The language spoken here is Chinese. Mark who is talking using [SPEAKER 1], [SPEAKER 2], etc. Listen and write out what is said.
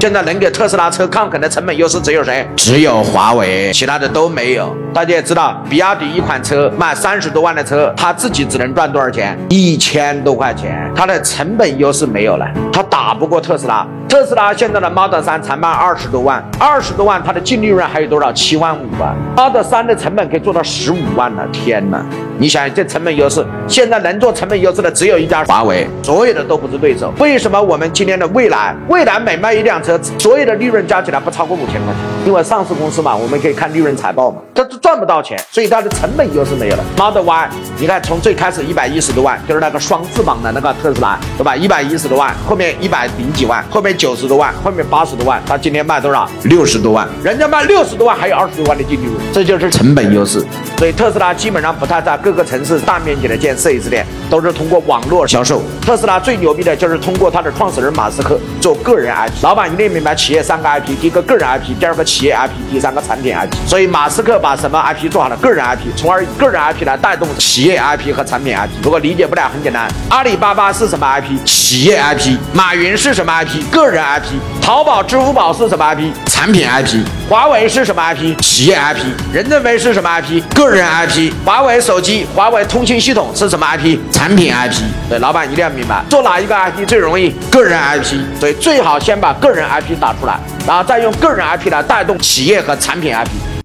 [SPEAKER 1] 现在能给特斯拉车抗衡的成本优势只有谁？只有华为，其他的都没有。大家也知道，比亚迪一款车卖三十多万的车，他自己只能赚多少钱？一千多块钱，它的成本优势没有了，他打不过特斯拉。特斯拉现在的 Model 3才卖二十多万，二十多万它的净利润还有多少？七万五啊！Model 3的成本可以做到十五万了，天哪！你想这成本优势，现在能做成本优势的只有一家华为，所有的都不是对手。为什么我们今天的蔚来，蔚来每卖一辆车，所有的利润加起来不超过五千块钱？因为上市公司嘛，我们可以看利润财报嘛，它赚不到钱，所以它的成本优势没有了。Model Y，你看从最开始一百一十多万，就是那个双翅膀的那个特斯拉，对吧？一百一十多万，后面一百零几万，后面。九十多万，后面八十多万，他今天卖多少？六十多万，人家卖六十多万，还有二十多万的净利润，这就是成本优势。所以特斯拉基本上不太在各个城市大面积的建 4S 店，都是通过网络销售。特斯拉最牛逼的就是通过他的创始人马斯克做个人 IP。老板一定明白，企业三个 IP，第一个个人 IP，第二个企业 IP，第三个产品 IP。所以马斯克把把什么 IP 做好了？个人 IP，从而以个人 IP 来带动企业 IP 和产品 IP。如果理解不了，很简单，阿里巴巴是什么 IP？企业 IP。马云是什么 IP？个人 IP。淘宝、支付宝是什么 IP？产品 IP。华为是什么 IP？企业 IP。任正非是什么 IP？个人 IP。华为手机、华为通信系统是什么 IP？产品 IP。对，老板一定要明白，做哪一个 IP 最容易？个人 IP。所以最好先把个人 IP 打出来，然后再用个人 IP 来带动企业和产品 IP。